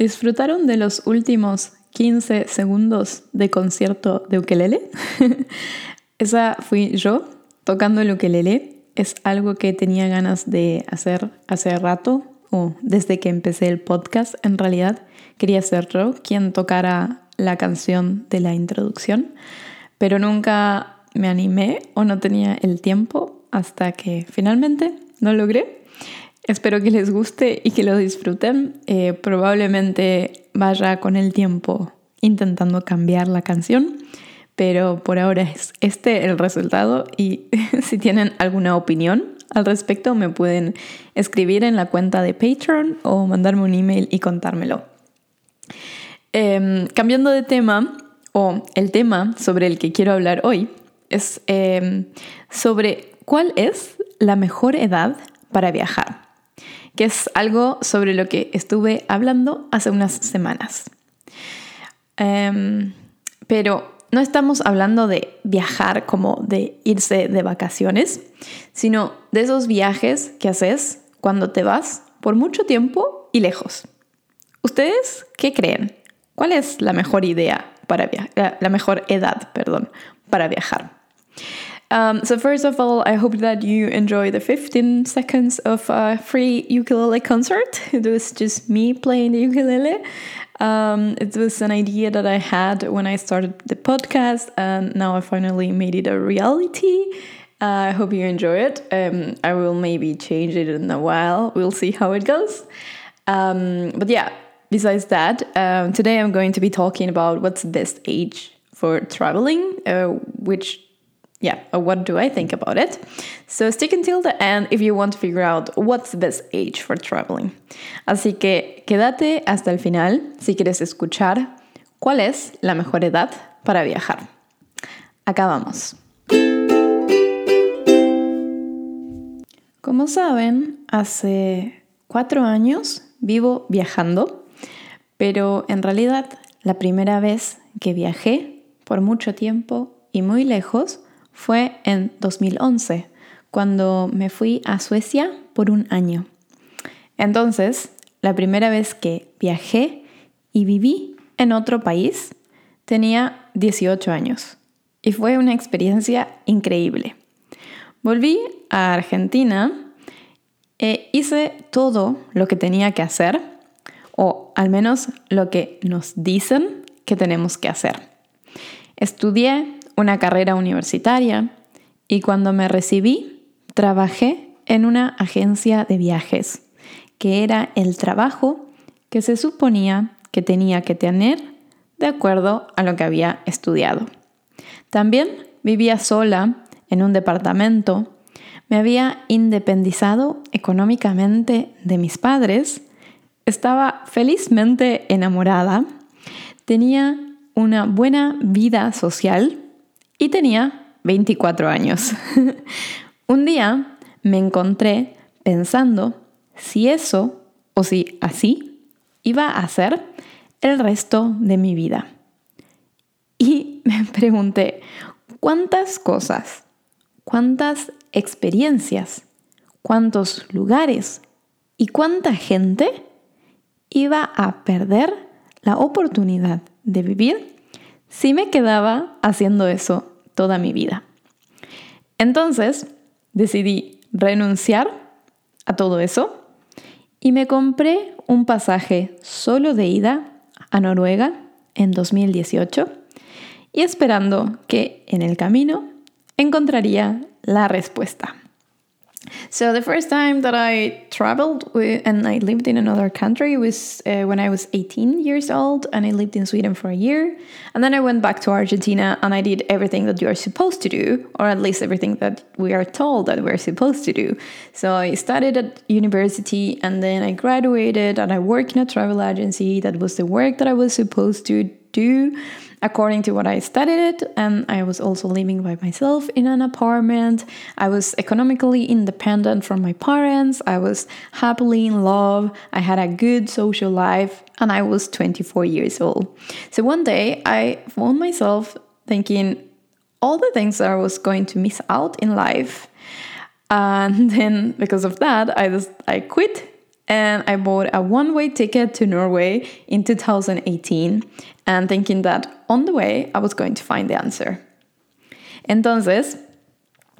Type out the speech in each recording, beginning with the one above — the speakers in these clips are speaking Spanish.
¿Disfrutaron de los últimos 15 segundos de concierto de ukelele? Esa fui yo tocando el ukelele. Es algo que tenía ganas de hacer hace rato o desde que empecé el podcast. En realidad quería ser yo quien tocara la canción de la introducción, pero nunca me animé o no tenía el tiempo hasta que finalmente lo logré Espero que les guste y que lo disfruten. Eh, probablemente vaya con el tiempo intentando cambiar la canción, pero por ahora es este el resultado y si tienen alguna opinión al respecto me pueden escribir en la cuenta de Patreon o mandarme un email y contármelo. Em, cambiando de tema, o el tema sobre el que quiero hablar hoy, es em, sobre cuál es la mejor edad para viajar que es algo sobre lo que estuve hablando hace unas semanas. Em, pero no estamos hablando de viajar como de irse de vacaciones, sino de esos viajes que haces cuando te vas por mucho tiempo y lejos. ¿Ustedes qué creen? ¿Cuál es la mejor idea para viajar? La mejor edad, perdón, para viajar. Um, so first of all, I hope that you enjoy the 15 seconds of a free ukulele concert. It was just me playing the ukulele. Um, it was an idea that I had when I started the podcast, and now I finally made it a reality. Uh, I hope you enjoy it. Um, I will maybe change it in a while. We'll see how it goes. Um, but yeah, besides that, um, today I'm going to be talking about what's the best age for traveling, uh, which yeah, what do I think about it? So stick until the end if you want to figure out what's the best age for traveling. Así que quédate hasta el final si quieres escuchar cuál es la mejor edad para viajar. Acá vamos. Como saben, hace cuatro años vivo viajando, pero en realidad la primera vez que viajé por mucho tiempo y muy lejos fue en 2011, cuando me fui a Suecia por un año. Entonces, la primera vez que viajé y viví en otro país, tenía 18 años y fue una experiencia increíble. Volví a Argentina e hice todo lo que tenía que hacer, o al menos lo que nos dicen que tenemos que hacer. Estudié una carrera universitaria y cuando me recibí trabajé en una agencia de viajes, que era el trabajo que se suponía que tenía que tener de acuerdo a lo que había estudiado. También vivía sola en un departamento, me había independizado económicamente de mis padres, estaba felizmente enamorada, tenía una buena vida social y tenía 24 años. Un día me encontré pensando si eso o si así iba a ser el resto de mi vida. Y me pregunté, ¿cuántas cosas, cuántas experiencias, cuántos lugares y cuánta gente iba a perder la oportunidad de vivir si me quedaba haciendo eso toda mi vida. Entonces decidí renunciar a todo eso y me compré un pasaje solo de ida a Noruega en 2018 y esperando que en el camino encontraría la respuesta. So the first time that I traveled and I lived in another country was uh, when I was 18 years old and I lived in Sweden for a year. And then I went back to Argentina and I did everything that you are supposed to do, or at least everything that we are told that we're supposed to do. So I studied at university and then I graduated and I worked in a travel agency. That was the work that I was supposed to do according to what I studied And I was also living by myself in an apartment. I was economically independent from my parents. I was happily in love. I had a good social life. And I was 24 years old. So one day I found myself thinking all the things that I was going to miss out in life. And then because of that, I just I quit and I bought a one way ticket to Norway in 2018 and thinking that on the way I was going to find the answer. Entonces,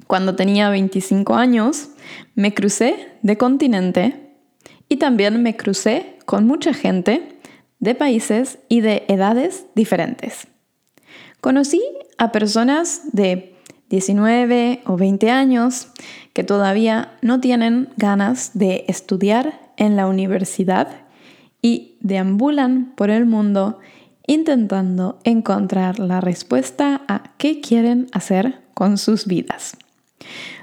cuando tenía 25 años, me crucé de continente y también me crucé con mucha gente de países y de edades diferentes. Conocí a personas de 19 o 20 años que todavía no tienen ganas de estudiar en la universidad y deambulan por el mundo intentando encontrar la respuesta a qué quieren hacer con sus vidas.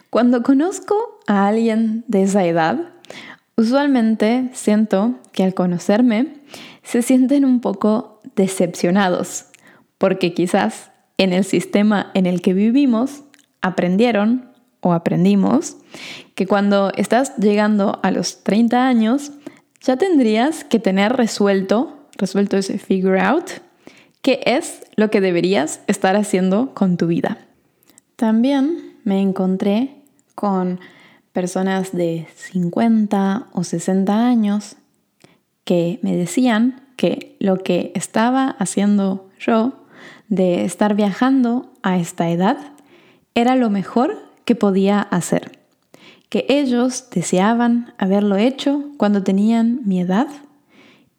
Cuando conozco a alguien de esa edad, usualmente siento que al conocerme se sienten un poco decepcionados, porque quizás en el sistema en el que vivimos aprendieron o aprendimos que cuando estás llegando a los 30 años ya tendrías que tener resuelto, resuelto ese figure out, qué es lo que deberías estar haciendo con tu vida. También me encontré con personas de 50 o 60 años que me decían que lo que estaba haciendo yo de estar viajando a esta edad era lo mejor que podía hacer, que ellos deseaban haberlo hecho cuando tenían mi edad,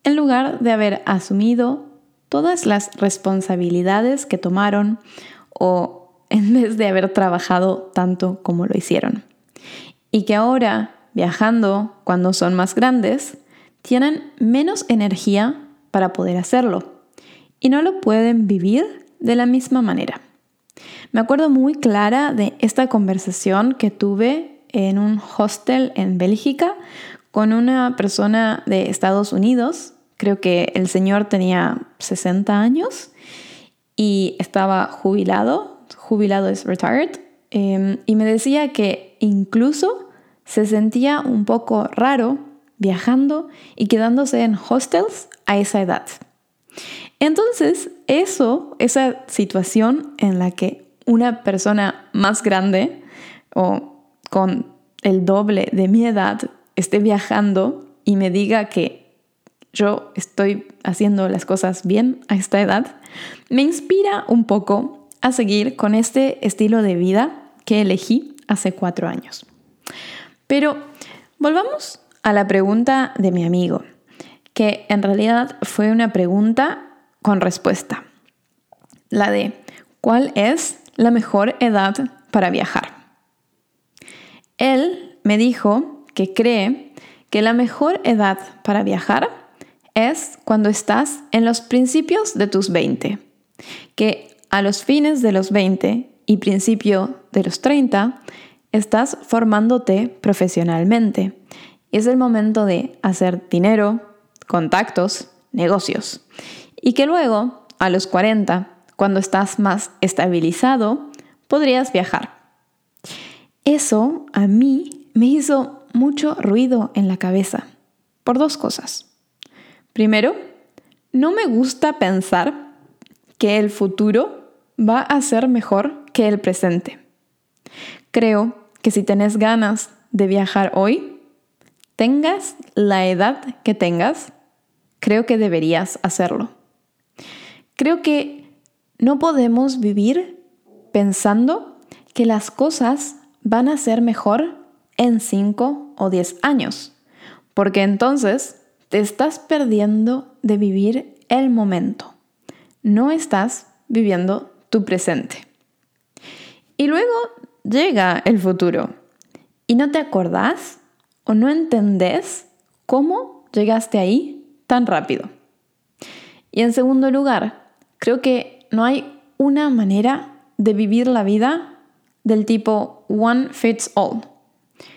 en lugar de haber asumido todas las responsabilidades que tomaron o en vez de haber trabajado tanto como lo hicieron. Y que ahora, viajando cuando son más grandes, tienen menos energía para poder hacerlo y no lo pueden vivir de la misma manera. Me acuerdo muy clara de esta conversación que tuve en un hostel en Bélgica con una persona de Estados Unidos. Creo que el señor tenía 60 años y estaba jubilado. Jubilado es retired. Em, y me decía que incluso se sentía un poco raro viajando y quedándose en hostels a esa edad. Entonces, eso, esa situación en la que una persona más grande o con el doble de mi edad esté viajando y me diga que yo estoy haciendo las cosas bien a esta edad, me inspira un poco a seguir con este estilo de vida que elegí hace cuatro años. Pero volvamos a la pregunta de mi amigo, que en realidad fue una pregunta con respuesta. La de, ¿cuál es la mejor edad para viajar? Él me dijo que cree que la mejor edad para viajar es cuando estás en los principios de tus 20, que a los fines de los 20 y principio de los 30 estás formándote profesionalmente. Es el momento de hacer dinero, contactos, negocios. Y que luego, a los 40, cuando estás más estabilizado, podrías viajar. Eso a mí me hizo mucho ruido en la cabeza, por dos cosas. Primero, no me gusta pensar que el futuro va a ser mejor que el presente. Creo que si tenés ganas de viajar hoy, tengas la edad que tengas, creo que deberías hacerlo. Creo que no podemos vivir pensando que las cosas van a ser mejor en 5 o 10 años, porque entonces te estás perdiendo de vivir el momento. No estás viviendo tu presente. Y luego llega el futuro y no te acordás o no entendés cómo llegaste ahí tan rápido. Y en segundo lugar, Creo que no hay una manera de vivir la vida del tipo one fits all.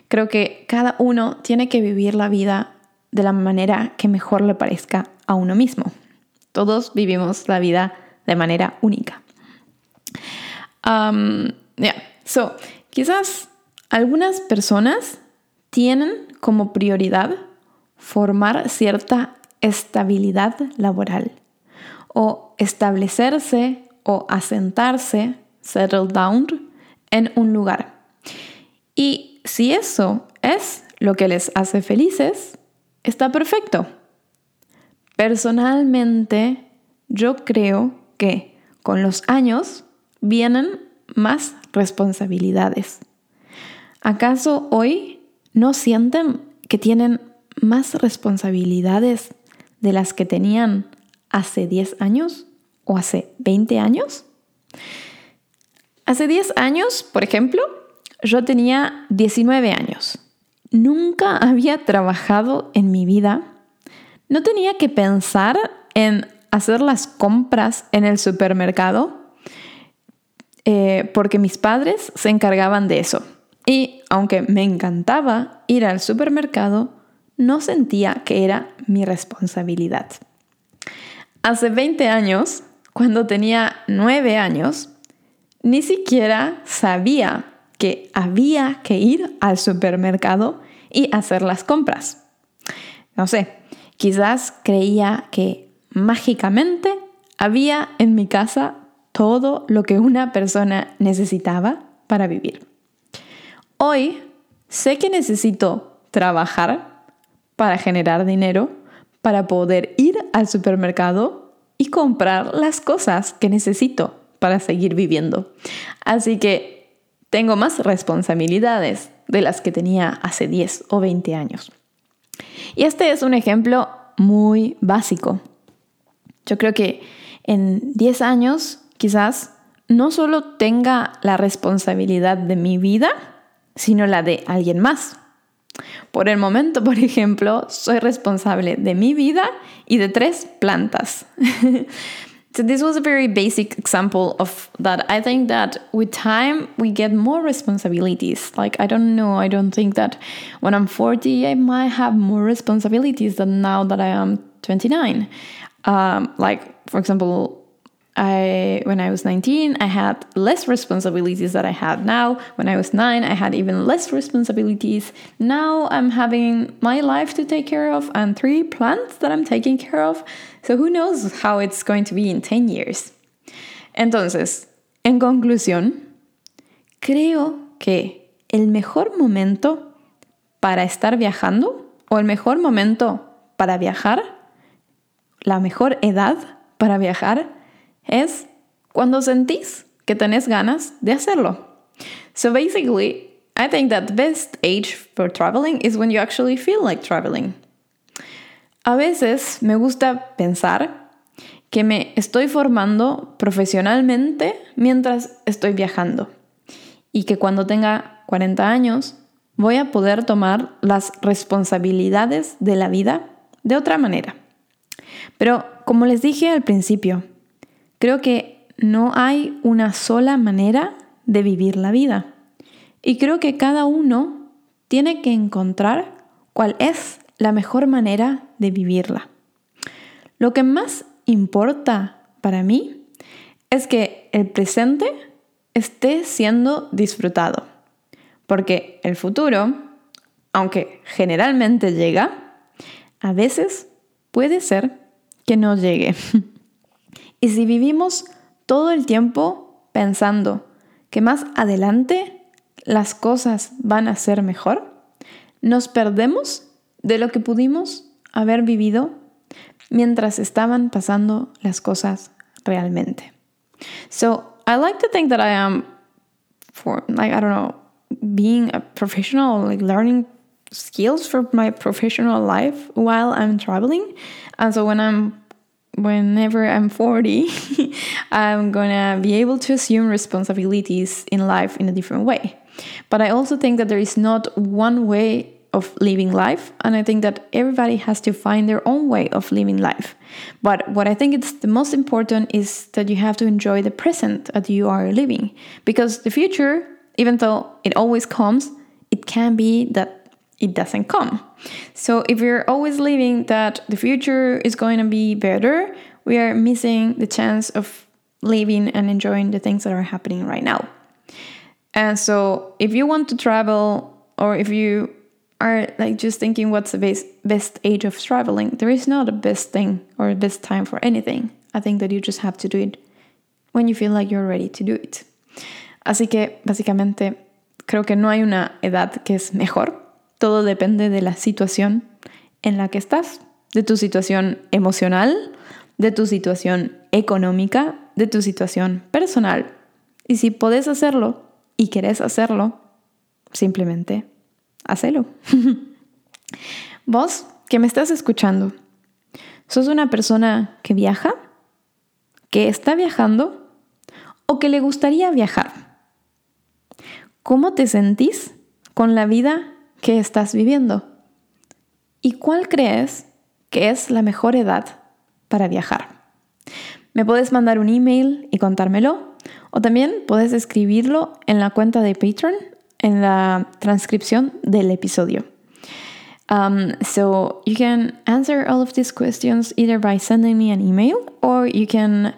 Creo que cada uno tiene que vivir la vida de la manera que mejor le parezca a uno mismo. Todos vivimos la vida de manera única. Um. So, quizás algunas personas tienen como prioridad formar cierta estabilidad laboral o establecerse o asentarse, settle down, en un lugar. Y si eso es lo que les hace felices, está perfecto. Personalmente, yo creo que con los años vienen más responsabilidades. ¿Acaso hoy no sienten que tienen más responsabilidades de las que tenían hace 10 años o hace 20 años? Hace 10 años, por ejemplo, yo tenía 19 años. Nunca había trabajado en mi vida. No tenía que pensar en hacer las compras en el supermercado eh, porque mis padres se encargaban de eso. Y aunque me encantaba ir al supermercado, no sentía que era mi responsabilidad. Hace 20 años, cuando tenía 9 años, ni siquiera sabía que había que ir al supermercado y hacer las compras. No sé, quizás creía que mágicamente había en mi casa todo lo que una persona necesitaba para vivir. Hoy sé que necesito trabajar para generar dinero, para poder ir al supermercado comprar las cosas que necesito para seguir viviendo. Así que tengo más responsabilidades de las que tenía hace 10 o 20 años. Y este es un ejemplo muy básico. Yo creo que en 10 años quizás no solo tenga la responsabilidad de mi vida, sino la de alguien más. Por el momento, por ejemplo, soy responsable de mi vida y de tres plantas. so this was a very basic example of that. I think that with time we get more responsibilities. Like I don't know, I don't think that when I'm 40 I might have more responsibilities than now that I am 29. Um, like for example, I when I was 19, I had less responsibilities that I have now. When I was 9, I had even less responsibilities. Now I'm having my life to take care of and three plants that I'm taking care of. So who knows how it's going to be in 10 years. Entonces, en conclusión, creo que el mejor momento para estar viajando o el mejor momento para viajar, la mejor edad para viajar es cuando sentís que tenés ganas de hacerlo. So basically, I think that the best age for traveling is when you actually feel like traveling. A veces me gusta pensar que me estoy formando profesionalmente mientras estoy viajando y que cuando tenga 40 años voy a poder tomar las responsabilidades de la vida de otra manera. Pero como les dije al principio, Creo que no hay una sola manera de vivir la vida. Y creo que cada uno tiene que encontrar cuál es la mejor manera de vivirla. Lo que más importa para mí es que el presente esté siendo disfrutado. Porque el futuro, aunque generalmente llega, a veces puede ser que no llegue. Y si vivimos todo el tiempo pensando que más adelante las cosas van a ser mejor, nos perdemos de lo que pudimos haber vivido mientras estaban pasando las cosas realmente. So, I like to think that I am for like I don't know, being a professional, like learning skills for my professional life while I'm traveling. And so when I'm whenever I'm 40, I'm gonna be able to assume responsibilities in life in a different way. But I also think that there is not one way of living life, and I think that everybody has to find their own way of living life. But what I think is the most important is that you have to enjoy the present that you are living, because the future, even though it always comes, it can be that it doesn't come. So if we're always living that the future is going to be better, we are missing the chance of living and enjoying the things that are happening right now. And so if you want to travel or if you are like just thinking what's the best best age of traveling, there is not a best thing or a best time for anything. I think that you just have to do it when you feel like you're ready to do it. Así que básicamente creo que no hay una edad que es mejor Todo depende de la situación en la que estás, de tu situación emocional, de tu situación económica, de tu situación personal. Y si puedes hacerlo y querés hacerlo, simplemente hacelo. Vos que me estás escuchando, ¿sos una persona que viaja? ¿Que está viajando? ¿O que le gustaría viajar? ¿Cómo te sentís con la vida que estás viviendo? ¿Y cuál crees que es la mejor edad para viajar? Me puedes mandar un email y contármelo o también puedes escribirlo en la cuenta de Patreon en la transcripción del episodio. Um, so you can answer all of these questions either by sending me an email or you can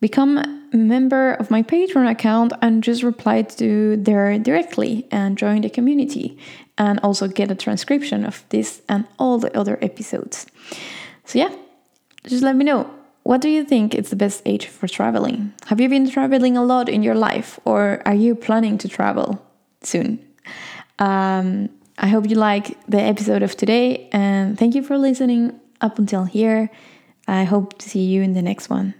become a member of my Patreon account and just reply to there directly and join the community and also get a transcription of this and all the other episodes. So yeah, just let me know. What do you think is the best age for traveling? Have you been traveling a lot in your life or are you planning to travel soon? Um, I hope you like the episode of today and thank you for listening up until here. I hope to see you in the next one.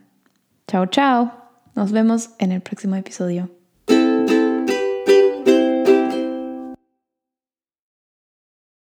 Chao, chao. Nos vemos en el próximo episodio.